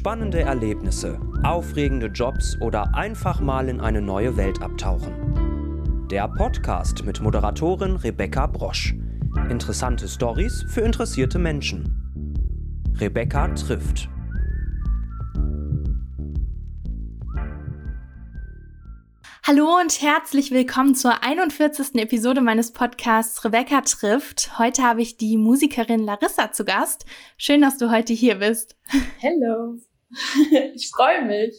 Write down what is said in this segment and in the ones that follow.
spannende Erlebnisse, aufregende Jobs oder einfach mal in eine neue Welt abtauchen. Der Podcast mit Moderatorin Rebecca Brosch. Interessante Stories für interessierte Menschen. Rebecca trifft. Hallo und herzlich willkommen zur 41. Episode meines Podcasts Rebecca trifft. Heute habe ich die Musikerin Larissa zu Gast. Schön, dass du heute hier bist. Hallo. Ich freue mich.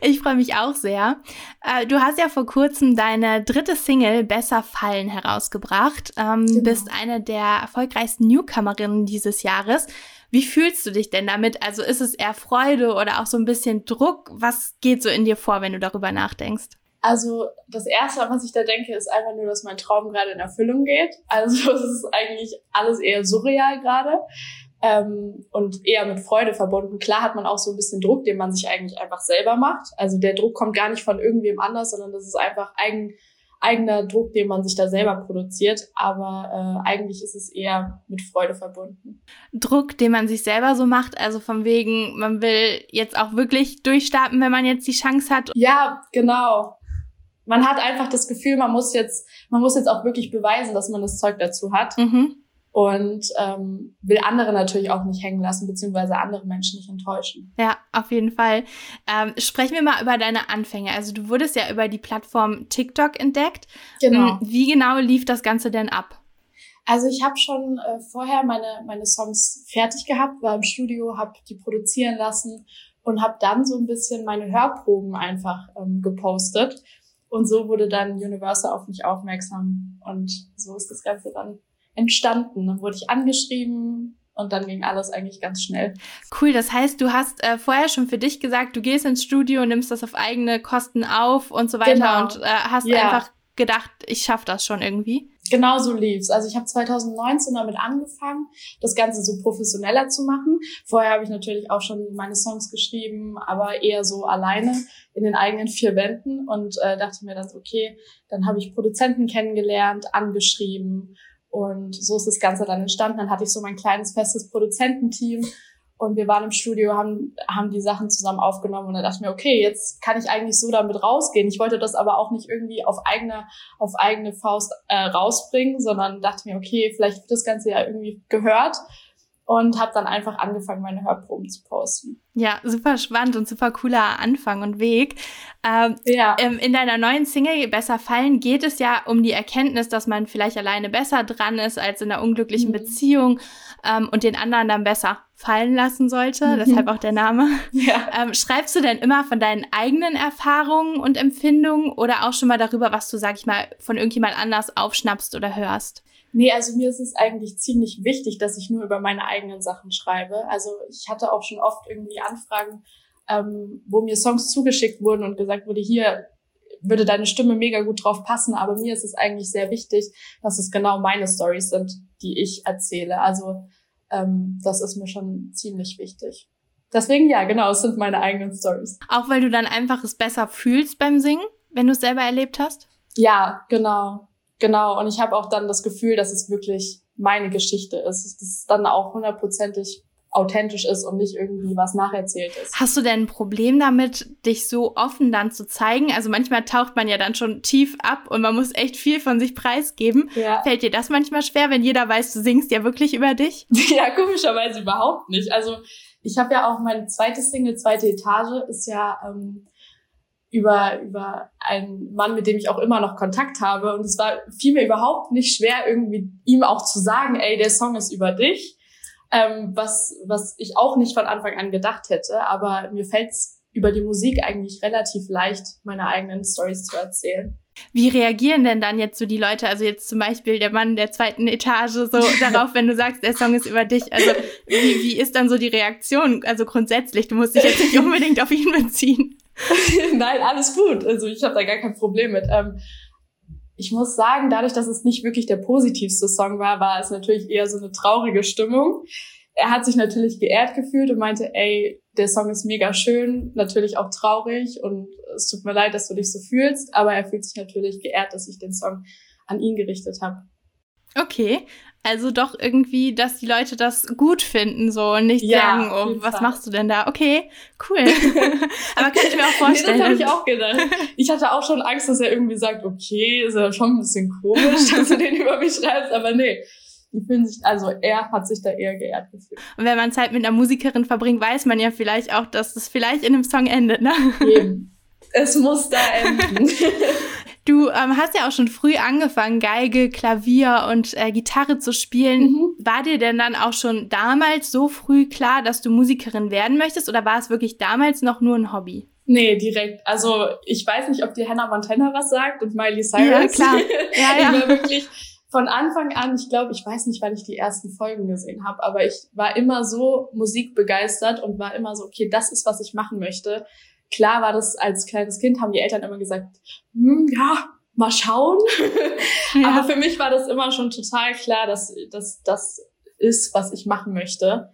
Ich freue mich auch sehr. Äh, du hast ja vor kurzem deine dritte Single Besser fallen herausgebracht. Ähm, genau. Bist eine der erfolgreichsten Newcomerinnen dieses Jahres. Wie fühlst du dich denn damit? Also ist es eher Freude oder auch so ein bisschen Druck? Was geht so in dir vor, wenn du darüber nachdenkst? Also das Erste, was ich da denke, ist einfach nur, dass mein Traum gerade in Erfüllung geht. Also es ist eigentlich alles eher surreal gerade ähm, und eher mit Freude verbunden. Klar hat man auch so ein bisschen Druck, den man sich eigentlich einfach selber macht. Also der Druck kommt gar nicht von irgendwem anders, sondern das ist einfach eigen, eigener Druck, den man sich da selber produziert. Aber äh, eigentlich ist es eher mit Freude verbunden. Druck, den man sich selber so macht, also von wegen, man will jetzt auch wirklich durchstarten, wenn man jetzt die Chance hat. Ja, genau man hat einfach das Gefühl, man muss jetzt, man muss jetzt auch wirklich beweisen, dass man das Zeug dazu hat. Mhm. Und ähm, will andere natürlich auch nicht hängen lassen, beziehungsweise andere Menschen nicht enttäuschen. Ja, auf jeden Fall. Ähm, sprechen wir mal über deine Anfänge. Also du wurdest ja über die Plattform TikTok entdeckt. Genau. Ähm, wie genau lief das Ganze denn ab? Also ich habe schon äh, vorher meine, meine Songs fertig gehabt, war im Studio, habe die produzieren lassen und habe dann so ein bisschen meine Hörproben einfach ähm, gepostet und so wurde dann Universal auf mich aufmerksam und so ist das Ganze dann entstanden. Dann wurde ich angeschrieben, und dann ging alles eigentlich ganz schnell. Cool, das heißt, du hast äh, vorher schon für dich gesagt, du gehst ins Studio, nimmst das auf eigene Kosten auf und so weiter genau. und äh, hast ja. einfach gedacht, ich schaffe das schon irgendwie? Genau so lief's. Also ich habe 2019 damit angefangen, das Ganze so professioneller zu machen. Vorher habe ich natürlich auch schon meine Songs geschrieben, aber eher so alleine in den eigenen vier Wänden und äh, dachte mir dann, okay, dann habe ich Produzenten kennengelernt, angeschrieben und so ist das Ganze dann entstanden. Dann hatte ich so mein kleines festes Produzententeam und wir waren im Studio, haben, haben die Sachen zusammen aufgenommen und dann dachte ich mir, okay, jetzt kann ich eigentlich so damit rausgehen. Ich wollte das aber auch nicht irgendwie auf eigene, auf eigene Faust äh, rausbringen, sondern dachte mir, okay, vielleicht wird das Ganze ja irgendwie gehört und habe dann einfach angefangen, meine Hörproben zu posten. Ja, super spannend und super cooler Anfang und Weg. Ähm, ja. Ähm, in deiner neuen Single Besser fallen geht es ja um die Erkenntnis, dass man vielleicht alleine besser dran ist als in einer unglücklichen mhm. Beziehung ähm, und den anderen dann besser fallen lassen sollte. Mhm. Deshalb auch der Name. Ja. Ähm, schreibst du denn immer von deinen eigenen Erfahrungen und Empfindungen oder auch schon mal darüber, was du, sag ich mal, von irgendjemand anders aufschnappst oder hörst? Nee, also mir ist es eigentlich ziemlich wichtig, dass ich nur über meine eigenen Sachen schreibe. Also ich hatte auch schon oft irgendwie Anfragen, ähm, wo mir Songs zugeschickt wurden und gesagt wurde, hier würde deine Stimme mega gut drauf passen, aber mir ist es eigentlich sehr wichtig, dass es genau meine Stories sind, die ich erzähle. Also ähm, das ist mir schon ziemlich wichtig. Deswegen ja, genau, es sind meine eigenen Stories. Auch weil du dann einfach es besser fühlst beim Singen, wenn du es selber erlebt hast? Ja, genau. Genau, und ich habe auch dann das Gefühl, dass es wirklich meine Geschichte ist, dass es dann auch hundertprozentig authentisch ist und nicht irgendwie was nacherzählt ist. Hast du denn ein Problem damit, dich so offen dann zu zeigen? Also manchmal taucht man ja dann schon tief ab und man muss echt viel von sich preisgeben. Ja. Fällt dir das manchmal schwer, wenn jeder weiß, du singst ja wirklich über dich? Ja, komischerweise überhaupt nicht. Also ich habe ja auch meine zweite Single, zweite Etage, ist ja ähm, über, über einen Mann, mit dem ich auch immer noch Kontakt habe. Und es war fiel mir überhaupt nicht schwer, irgendwie ihm auch zu sagen, ey, der Song ist über dich. Ähm, was, was ich auch nicht von Anfang an gedacht hätte. Aber mir fällt es über die Musik eigentlich relativ leicht, meine eigenen Stories zu erzählen. Wie reagieren denn dann jetzt so die Leute, also jetzt zum Beispiel der Mann der zweiten Etage, so darauf, wenn du sagst, der Song ist über dich? Also wie, wie ist dann so die Reaktion? Also grundsätzlich, du musst dich jetzt nicht unbedingt auf ihn beziehen. Nein, alles gut. Also ich habe da gar kein Problem mit. Ähm, ich muss sagen, dadurch, dass es nicht wirklich der positivste Song war, war es natürlich eher so eine traurige Stimmung. Er hat sich natürlich geehrt gefühlt und meinte, ey, der Song ist mega schön, natürlich auch traurig und es tut mir leid, dass du dich so fühlst, aber er fühlt sich natürlich geehrt, dass ich den Song an ihn gerichtet habe. Okay. Also doch irgendwie, dass die Leute das gut finden so und nicht ja, sagen, oh, was Fall. machst du denn da? Okay, cool. Aber kann ich mir auch vorstellen. nee, das habe ich auch gedacht. Ich hatte auch schon Angst, dass er irgendwie sagt, okay, ist ja schon ein bisschen komisch, dass du den über mich schreibst, aber nee. Die fühlen sich, also er hat sich da eher geehrt gefühlt. Und wenn man Zeit mit einer Musikerin verbringt, weiß man ja vielleicht auch, dass es vielleicht in einem Song endet, ne? Eben. Es muss da enden. Du ähm, hast ja auch schon früh angefangen, Geige, Klavier und äh, Gitarre zu spielen. Mhm. War dir denn dann auch schon damals so früh klar, dass du Musikerin werden möchtest oder war es wirklich damals noch nur ein Hobby? Nee, direkt. Also ich weiß nicht, ob dir Hannah Montana was sagt und Miley Cyrus. Ja, klar. Ja, ja. ich war wirklich von Anfang an, ich glaube, ich weiß nicht, wann ich die ersten Folgen gesehen habe, aber ich war immer so musikbegeistert und war immer so, okay, das ist, was ich machen möchte klar war das als kleines Kind, haben die Eltern immer gesagt, hm, ja, mal schauen. Ja. Aber für mich war das immer schon total klar, dass, dass das ist, was ich machen möchte.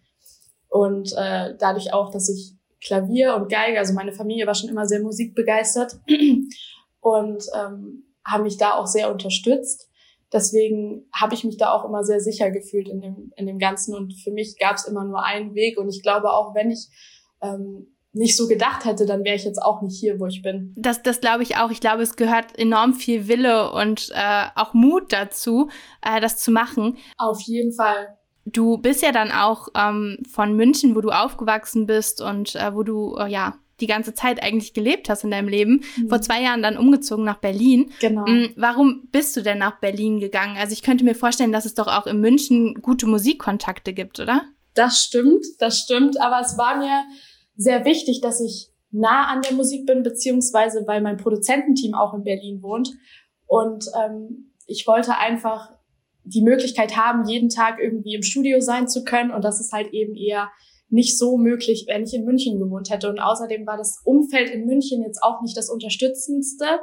Und äh, dadurch auch, dass ich Klavier und Geige, also meine Familie war schon immer sehr musikbegeistert und ähm, haben mich da auch sehr unterstützt. Deswegen habe ich mich da auch immer sehr sicher gefühlt in dem, in dem Ganzen. Und für mich gab es immer nur einen Weg. Und ich glaube auch, wenn ich ähm, nicht so gedacht hätte, dann wäre ich jetzt auch nicht hier, wo ich bin. Das, das glaube ich auch. Ich glaube, es gehört enorm viel Wille und äh, auch Mut dazu, äh, das zu machen. Auf jeden Fall. Du bist ja dann auch ähm, von München, wo du aufgewachsen bist und äh, wo du äh, ja die ganze Zeit eigentlich gelebt hast in deinem Leben, mhm. vor zwei Jahren dann umgezogen nach Berlin. Genau. Mhm, warum bist du denn nach Berlin gegangen? Also ich könnte mir vorstellen, dass es doch auch in München gute Musikkontakte gibt, oder? Das stimmt, das stimmt. Aber es war mir sehr wichtig, dass ich nah an der Musik bin, beziehungsweise weil mein Produzententeam auch in Berlin wohnt. Und ähm, ich wollte einfach die Möglichkeit haben, jeden Tag irgendwie im Studio sein zu können. Und das ist halt eben eher nicht so möglich, wenn ich in München gewohnt hätte. Und außerdem war das Umfeld in München jetzt auch nicht das unterstützendste.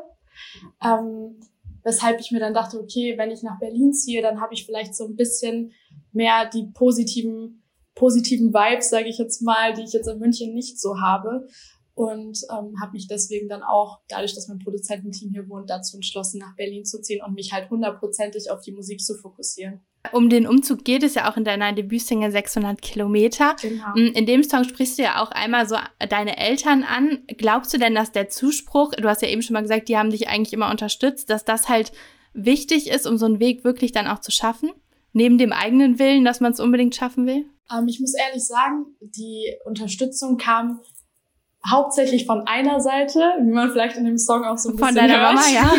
Ähm, weshalb ich mir dann dachte, okay, wenn ich nach Berlin ziehe, dann habe ich vielleicht so ein bisschen mehr die positiven positiven Vibes, sage ich jetzt mal, die ich jetzt in München nicht so habe. Und ähm, habe mich deswegen dann auch, dadurch, dass mein Produzententeam hier wohnt, dazu entschlossen, nach Berlin zu ziehen und mich halt hundertprozentig auf die Musik zu fokussieren. Um den Umzug geht es ja auch in deiner Debütsingle 600 Kilometer. Genau. Mm, in dem Song sprichst du ja auch einmal so deine Eltern an. Glaubst du denn, dass der Zuspruch, du hast ja eben schon mal gesagt, die haben dich eigentlich immer unterstützt, dass das halt wichtig ist, um so einen Weg wirklich dann auch zu schaffen? Neben dem eigenen Willen, dass man es unbedingt schaffen will? Ähm, ich muss ehrlich sagen, die Unterstützung kam hauptsächlich von einer Seite, wie man vielleicht in dem Song auch so ein von bisschen deiner hört. Mama, ja.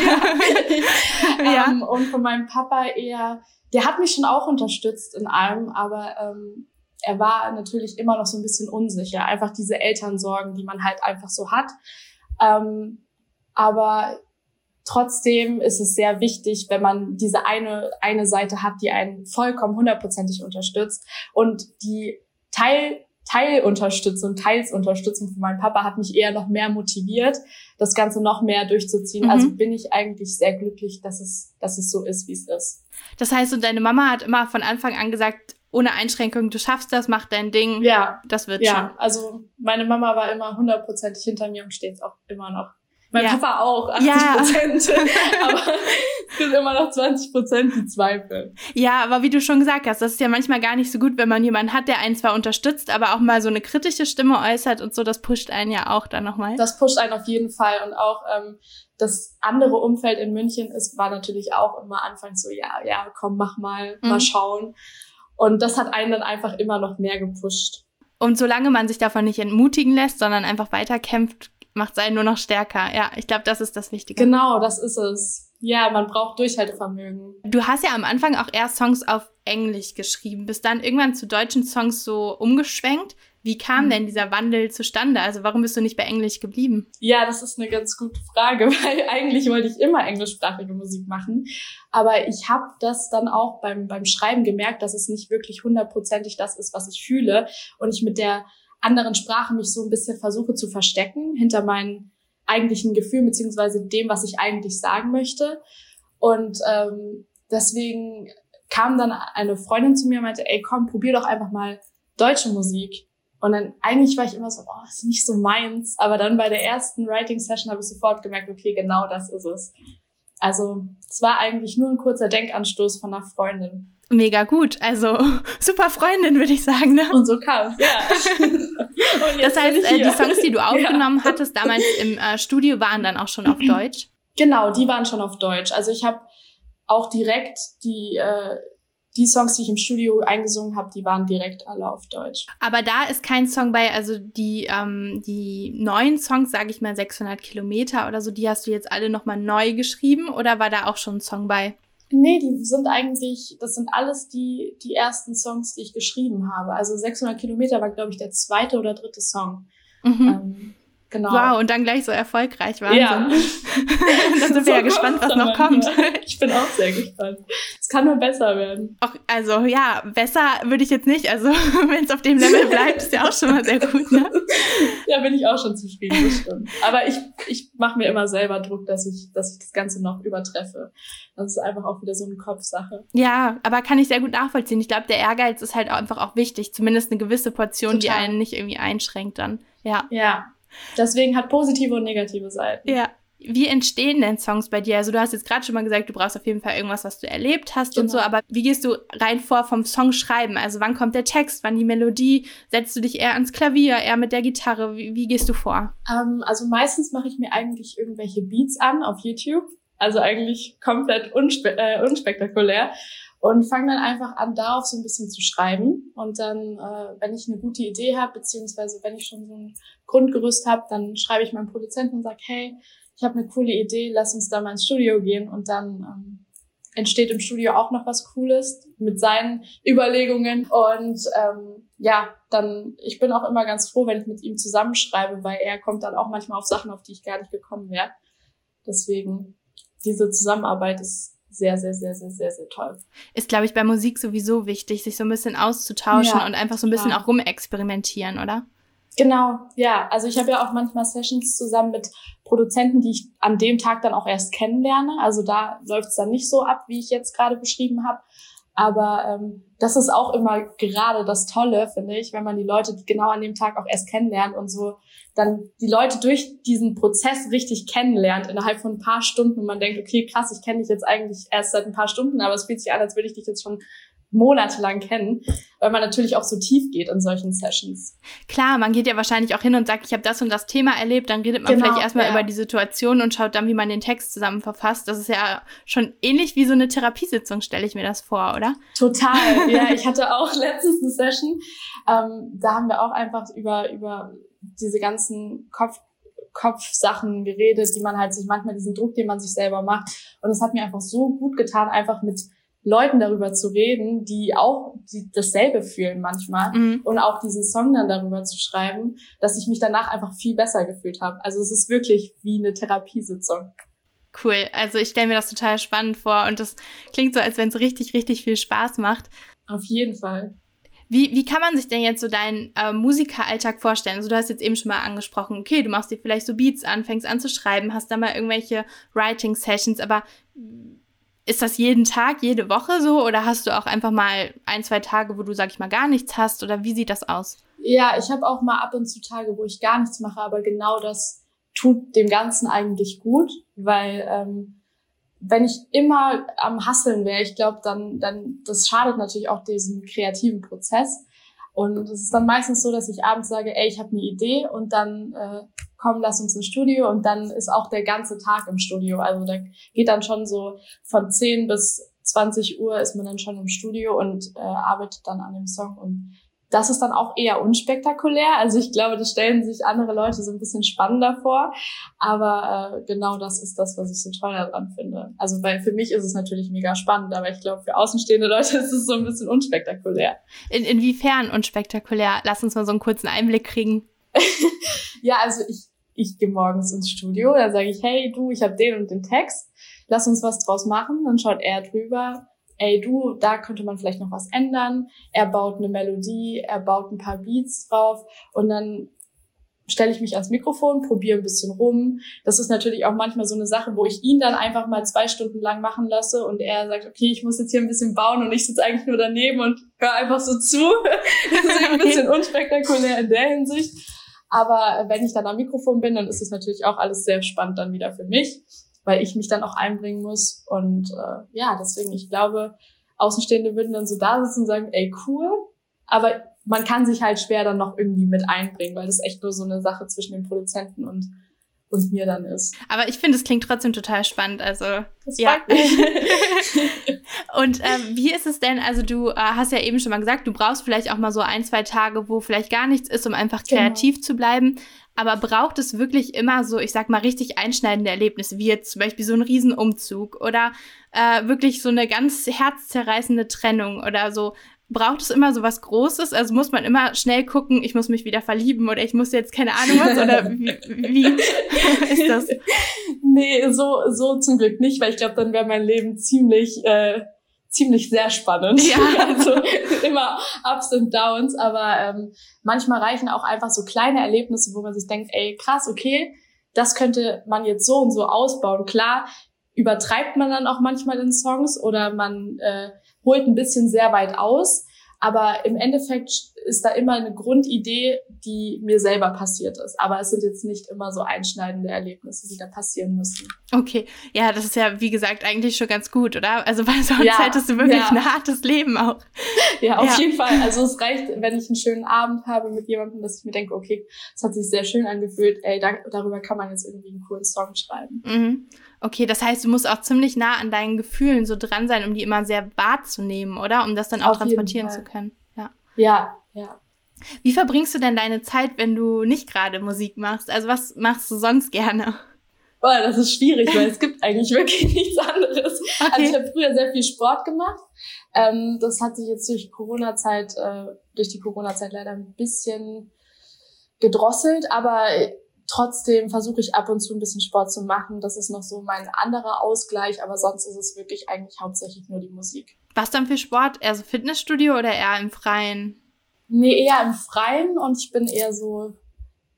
ja. Ähm, und von meinem Papa eher, der hat mich schon auch unterstützt in allem, aber ähm, er war natürlich immer noch so ein bisschen unsicher. Einfach diese Elternsorgen, die man halt einfach so hat. Ähm, aber Trotzdem ist es sehr wichtig, wenn man diese eine, eine Seite hat, die einen vollkommen hundertprozentig unterstützt und die Teil, Teilunterstützung, Teilsunterstützung von meinem Papa hat mich eher noch mehr motiviert, das Ganze noch mehr durchzuziehen. Also mhm. Also bin ich eigentlich sehr glücklich, dass es, dass es so ist, wie es ist. Das heißt, und deine Mama hat immer von Anfang an gesagt, ohne Einschränkung, du schaffst das, mach dein Ding. Ja. Das wird ja, schon. Also meine Mama war immer hundertprozentig hinter mir und steht auch immer noch. Mein ja. Papa auch, 80 Prozent. Ja. aber es sind immer noch 20 Prozent, die zweifeln. Ja, aber wie du schon gesagt hast, das ist ja manchmal gar nicht so gut, wenn man jemanden hat, der einen zwar unterstützt, aber auch mal so eine kritische Stimme äußert und so, das pusht einen ja auch dann nochmal. Das pusht einen auf jeden Fall. Und auch ähm, das andere Umfeld in München ist, war natürlich auch immer anfangs so, ja, ja, komm, mach mal, mhm. mal schauen. Und das hat einen dann einfach immer noch mehr gepusht. Und solange man sich davon nicht entmutigen lässt, sondern einfach weiterkämpft, macht es einen nur noch stärker. Ja, ich glaube, das ist das Wichtige. Genau, das ist es. Ja, man braucht Durchhaltevermögen. Du hast ja am Anfang auch erst Songs auf Englisch geschrieben, bist dann irgendwann zu deutschen Songs so umgeschwenkt. Wie kam mhm. denn dieser Wandel zustande? Also warum bist du nicht bei Englisch geblieben? Ja, das ist eine ganz gute Frage, weil eigentlich wollte ich immer englischsprachige Musik machen. Aber ich habe das dann auch beim, beim Schreiben gemerkt, dass es nicht wirklich hundertprozentig das ist, was ich fühle. Und ich mit der anderen Sprache mich so ein bisschen versuche zu verstecken hinter meinen eigentlichen Gefühlen beziehungsweise dem, was ich eigentlich sagen möchte. Und ähm, deswegen kam dann eine Freundin zu mir und meinte, ey, komm, probier doch einfach mal deutsche Musik. Und dann eigentlich war ich immer so, oh, ist nicht so meins. Aber dann bei der ersten Writing Session habe ich sofort gemerkt, okay, genau das ist es. Also es war eigentlich nur ein kurzer Denkanstoß von einer Freundin. Mega gut, also super Freundin, würde ich sagen. Ne? Und so kam ja. das heißt, äh, die Songs, die du aufgenommen ja. hattest damals im äh, Studio, waren dann auch schon auf Deutsch? Genau, die waren schon auf Deutsch. Also ich habe auch direkt die äh, die Songs, die ich im Studio eingesungen habe, die waren direkt alle auf Deutsch. Aber da ist kein Song bei, also die, ähm, die neuen Songs, sage ich mal 600 Kilometer oder so, die hast du jetzt alle nochmal neu geschrieben oder war da auch schon ein Song bei? Nee, die sind eigentlich, das sind alles die, die ersten Songs, die ich geschrieben habe. Also 600 Kilometer war, glaube ich, der zweite oder dritte Song. Mhm. Ähm, Genau. Wow, und dann gleich so erfolgreich. Wahnsinn. Ja. dann sind so wir ja gespannt, was noch kommt. Ich bin auch sehr gespannt. Es kann nur besser werden. Auch, also ja, besser würde ich jetzt nicht. Also wenn es auf dem Level bleibt, ist ja auch schon mal sehr gut. Ne? Ja, bin ich auch schon zufrieden, das stimmt. Aber ich, ich mache mir immer selber Druck, dass ich, dass ich das Ganze noch übertreffe. Das ist einfach auch wieder so eine Kopfsache. Ja, aber kann ich sehr gut nachvollziehen. Ich glaube, der Ehrgeiz ist halt auch einfach auch wichtig. Zumindest eine gewisse Portion, Total. die einen nicht irgendwie einschränkt dann. Ja. Ja, Deswegen hat positive und negative Seiten. Ja. Wie entstehen denn Songs bei dir? Also du hast jetzt gerade schon mal gesagt, du brauchst auf jeden Fall irgendwas, was du erlebt hast genau. und so, aber wie gehst du rein vor vom Song schreiben? Also wann kommt der Text, wann die Melodie? Setzt du dich eher ans Klavier, eher mit der Gitarre? Wie, wie gehst du vor? Um, ähm, also meistens mache ich mir eigentlich irgendwelche Beats an auf YouTube. Also eigentlich komplett unspe äh, unspektakulär und fange dann einfach an, darauf so ein bisschen zu schreiben. Und dann, äh, wenn ich eine gute Idee habe, beziehungsweise wenn ich schon so ein Grundgerüst habe, dann schreibe ich meinem Produzenten und sage, hey, ich habe eine coole Idee, lass uns da mal ins Studio gehen. Und dann ähm, entsteht im Studio auch noch was Cooles mit seinen Überlegungen. Und ähm, ja, dann, ich bin auch immer ganz froh, wenn ich mit ihm zusammenschreibe, weil er kommt dann auch manchmal auf Sachen, auf die ich gar nicht gekommen wäre. Deswegen, diese Zusammenarbeit ist sehr, sehr, sehr, sehr, sehr, sehr toll. Ist, glaube ich, bei Musik sowieso wichtig, sich so ein bisschen auszutauschen ja, und einfach so ein bisschen ja. auch rumexperimentieren, oder? Genau, ja. Also ich habe ja auch manchmal Sessions zusammen mit Produzenten, die ich an dem Tag dann auch erst kennenlerne. Also da läuft es dann nicht so ab, wie ich jetzt gerade beschrieben habe. Aber ähm, das ist auch immer gerade das Tolle, finde ich, wenn man die Leute genau an dem Tag auch erst kennenlernt und so dann die Leute durch diesen Prozess richtig kennenlernt innerhalb von ein paar Stunden und man denkt, okay, krass, ich kenne dich jetzt eigentlich erst seit ein paar Stunden, aber es fühlt sich an, als würde ich dich jetzt schon monatelang kennen, weil man natürlich auch so tief geht in solchen Sessions. Klar, man geht ja wahrscheinlich auch hin und sagt, ich habe das und das Thema erlebt, dann redet man genau, vielleicht erstmal ja. über die Situation und schaut dann, wie man den Text zusammen verfasst. Das ist ja schon ähnlich wie so eine Therapiesitzung, stelle ich mir das vor, oder? Total, ja. Ich hatte auch letztens eine Session, ähm, da haben wir auch einfach über, über diese ganzen Kopf Kopfsachen geredet, die man halt sich manchmal diesen Druck, den man sich selber macht. Und es hat mir einfach so gut getan, einfach mit Leuten darüber zu reden, die auch die dasselbe fühlen manchmal mhm. und auch diesen Song dann darüber zu schreiben, dass ich mich danach einfach viel besser gefühlt habe. Also es ist wirklich wie eine Therapiesitzung. Cool. Also ich stelle mir das total spannend vor und das klingt so, als wenn es richtig, richtig viel Spaß macht. Auf jeden Fall. Wie, wie kann man sich denn jetzt so deinen äh, Musikeralltag vorstellen? Also du hast jetzt eben schon mal angesprochen, okay, du machst dir vielleicht so Beats an, fängst an zu schreiben, hast da mal irgendwelche Writing-Sessions, aber ist das jeden Tag, jede Woche so oder hast du auch einfach mal ein, zwei Tage, wo du, sag ich mal, gar nichts hast oder wie sieht das aus? Ja, ich habe auch mal ab und zu Tage, wo ich gar nichts mache, aber genau das tut dem Ganzen eigentlich gut, weil ähm, wenn ich immer am Hasseln wäre, ich glaube, dann, dann, das schadet natürlich auch diesem kreativen Prozess. Und es ist dann meistens so, dass ich abends sage, ey, ich habe eine Idee und dann äh, komm, lass uns ins Studio und dann ist auch der ganze Tag im Studio. Also da geht dann schon so von 10 bis 20 Uhr ist man dann schon im Studio und äh, arbeitet dann an dem Song und das ist dann auch eher unspektakulär. Also ich glaube, das stellen sich andere Leute so ein bisschen spannender vor. Aber äh, genau das ist das, was ich so toll daran finde. Also weil für mich ist es natürlich mega spannend, aber ich glaube, für außenstehende Leute ist es so ein bisschen unspektakulär. In, inwiefern unspektakulär? Lass uns mal so einen kurzen Einblick kriegen. ja, also ich, ich gehe morgens ins Studio, da sage ich, hey du, ich habe den und den Text, lass uns was draus machen. Dann schaut er drüber ey du, da könnte man vielleicht noch was ändern. Er baut eine Melodie, er baut ein paar Beats drauf und dann stelle ich mich ans Mikrofon, probiere ein bisschen rum. Das ist natürlich auch manchmal so eine Sache, wo ich ihn dann einfach mal zwei Stunden lang machen lasse und er sagt, okay, ich muss jetzt hier ein bisschen bauen und ich sitze eigentlich nur daneben und höre einfach so zu. das ist ein bisschen unspektakulär in der Hinsicht. Aber wenn ich dann am Mikrofon bin, dann ist es natürlich auch alles sehr spannend dann wieder für mich. weil ich mich dann auch einbringen muss. Und äh, ja, deswegen, ich glaube, Außenstehende würden dann so da sitzen und sagen, ey, cool, aber man kann sich halt schwer dann noch irgendwie mit einbringen, weil das echt nur so eine Sache zwischen dem Produzenten und und mir dann ist. Aber ich finde, es klingt trotzdem total spannend. Also das ja. und ähm, wie ist es denn? Also du äh, hast ja eben schon mal gesagt, du brauchst vielleicht auch mal so ein, zwei Tage, wo vielleicht gar nichts ist, um einfach genau. kreativ genau. zu bleiben. Aber braucht es wirklich immer so, ich sag mal, richtig einschneidende Erlebnisse, wie jetzt zum Beispiel so ein Riesenumzug oder äh, wirklich so eine ganz herzzerreißende Trennung oder so braucht es immer so was Großes? Also muss man immer schnell gucken, ich muss mich wieder verlieben oder ich muss jetzt keine Ahnung was oder wie, wie ist das? Nee, so, so zum Glück nicht, weil ich glaube, dann wäre mein Leben ziemlich, äh, ziemlich sehr spannend. Ja. Also immer Ups und Downs, aber ähm, manchmal reichen auch einfach so kleine Erlebnisse, wo man sich denkt, ey, krass, okay, das könnte man jetzt so und so ausbauen. Klar, übertreibt man dann auch manchmal in Songs oder man äh, holt ein bisschen sehr weit aus. Aber im Endeffekt ist da immer eine Grundidee, die mir selber passiert ist. Aber es sind jetzt nicht immer so einschneidende Erlebnisse, die da passieren müssen. Okay, ja, das ist ja, wie gesagt, eigentlich schon ganz gut, oder? Also weil sonst ja, hättest du wirklich ja. ein hartes Leben auch. Ja, auf ja. jeden Fall. Also es reicht, wenn ich einen schönen Abend habe mit jemandem, dass ich mir denke, okay, es hat sich sehr schön angefühlt, ey, da, darüber kann man jetzt irgendwie einen coolen Song schreiben. Mhm. Okay, das heißt, du musst auch ziemlich nah an deinen Gefühlen so dran sein, um die immer sehr wahrzunehmen, oder? Um das dann auch Auf transportieren zu können. Ja. Ja, ja. Wie verbringst du denn deine Zeit, wenn du nicht gerade Musik machst? Also was machst du sonst gerne? Boah, das ist schwierig, weil es gibt eigentlich wirklich nichts anderes. Okay. Also ich habe früher sehr viel Sport gemacht. Ähm, das hat sich jetzt durch Corona-Zeit, äh, durch die Corona-Zeit leider ein bisschen gedrosselt, aber trotzdem versuche ich ab und zu ein bisschen Sport zu machen. Das ist noch so mein anderer Ausgleich, aber sonst ist es wirklich eigentlich hauptsächlich nur die Musik. Was dann für Sport? Eher so Fitnessstudio oder eher im Freien? Nee, eher im Freien und ich bin eher so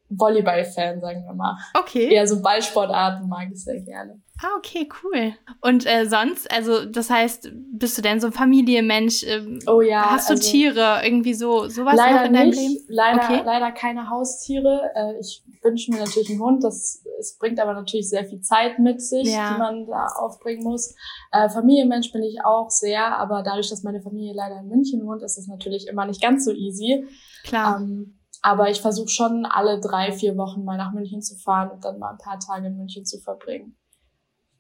Volleyball-Fan, sagen wir mal. Okay. Eher so Ballsportarten mag ich sehr gerne. Ah, okay, cool. Und äh, sonst, also das heißt, bist du denn so ein Familienmensch? Ähm, oh ja. Hast du also, Tiere? Irgendwie so sowas leider noch in deinem nicht, Leben? Leider, okay. leider keine Haustiere. Äh, ich wünsche mir natürlich einen Hund. Das es bringt aber natürlich sehr viel Zeit mit sich, ja. die man da aufbringen muss. Äh, Familienmensch bin ich auch sehr, aber dadurch, dass meine Familie leider in München wohnt, ist es natürlich immer nicht ganz so easy. Klar. Ähm, aber ich versuche schon alle drei, vier Wochen mal nach München zu fahren und dann mal ein paar Tage in München zu verbringen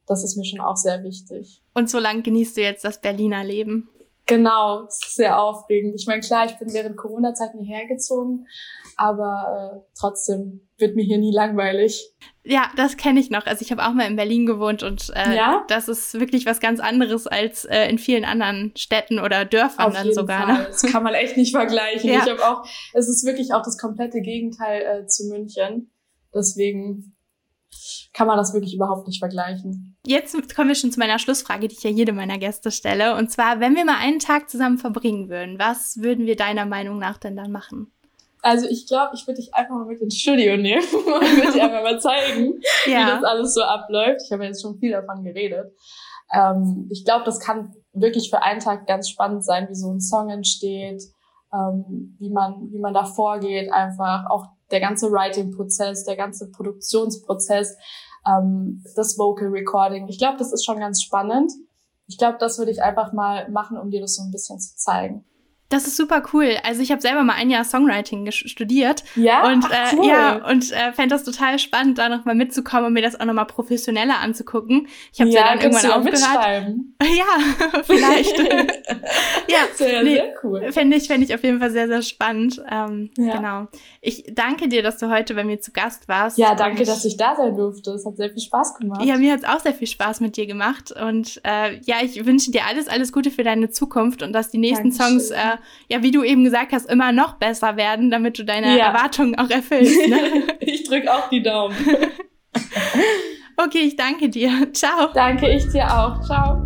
das ist mir schon auch sehr wichtig. Und so lang genießt du jetzt das Berliner Leben? Genau, sehr aufregend. Ich meine, klar, ich bin während Corona-Zeit hierher gezogen, aber äh, trotzdem wird mir hier nie langweilig. Ja, das kenne ich noch. Also ich habe auch mal in Berlin gewohnt und äh, ja? das ist wirklich was ganz anderes als äh, in vielen anderen Städten oder Dörfern Auf dann jeden sogar. Fall. Ne? Das kann man echt nicht vergleichen. Ja. Ich habe auch, es ist wirklich auch das komplette Gegenteil äh, zu München. Deswegen kann man das wirklich überhaupt nicht vergleichen. Jetzt kommen wir schon zu meiner Schlussfrage, die ich ja jedem meiner Gäste stelle. Und zwar, wenn wir mal einen Tag zusammen verbringen würden, was würden wir deiner Meinung nach denn dann machen? Also ich glaube, ich würde dich einfach mal mit ins Studio nehmen und würde dir einfach mal zeigen, ja. wie das alles so abläuft. Ich habe jetzt schon viel davon geredet. Ähm, ich glaube, das kann wirklich für einen Tag ganz spannend sein, wie so ein Song entsteht, ähm, wie man wie man da vorgeht, einfach auch der ganze Writing-Prozess, der ganze Produktionsprozess, ähm, das Vocal Recording. Ich glaube, das ist schon ganz spannend. Ich glaube, das würde ich einfach mal machen, um dir das so ein bisschen zu zeigen. Das ist super cool. Also ich habe selber mal ein Jahr Songwriting studiert. Ja. Und Ach, äh, ja, und äh, fände das total spannend, da nochmal mitzukommen und mir das auch nochmal professioneller anzugucken. Ich habe ja, ja dann irgendwann aufgehört. Ja, vielleicht. ja, sehr, nee, sehr cool. Fände ich, fände ich auf jeden Fall sehr, sehr spannend. Ähm, ja. Genau. Ich danke dir, dass du heute bei mir zu Gast warst. Ja, danke, dass ich da sein durfte. Es hat sehr viel Spaß gemacht. Ja, mir hat es auch sehr viel Spaß mit dir gemacht. Und äh, ja, ich wünsche dir alles, alles Gute für deine Zukunft und dass die nächsten Dankeschön. Songs äh, ja, wie du eben gesagt hast, immer noch besser werden, damit du deine ja. Erwartungen auch erfüllst. Ne? ich drücke auch die Daumen. okay, ich danke dir. Ciao. Danke ich dir auch. Ciao.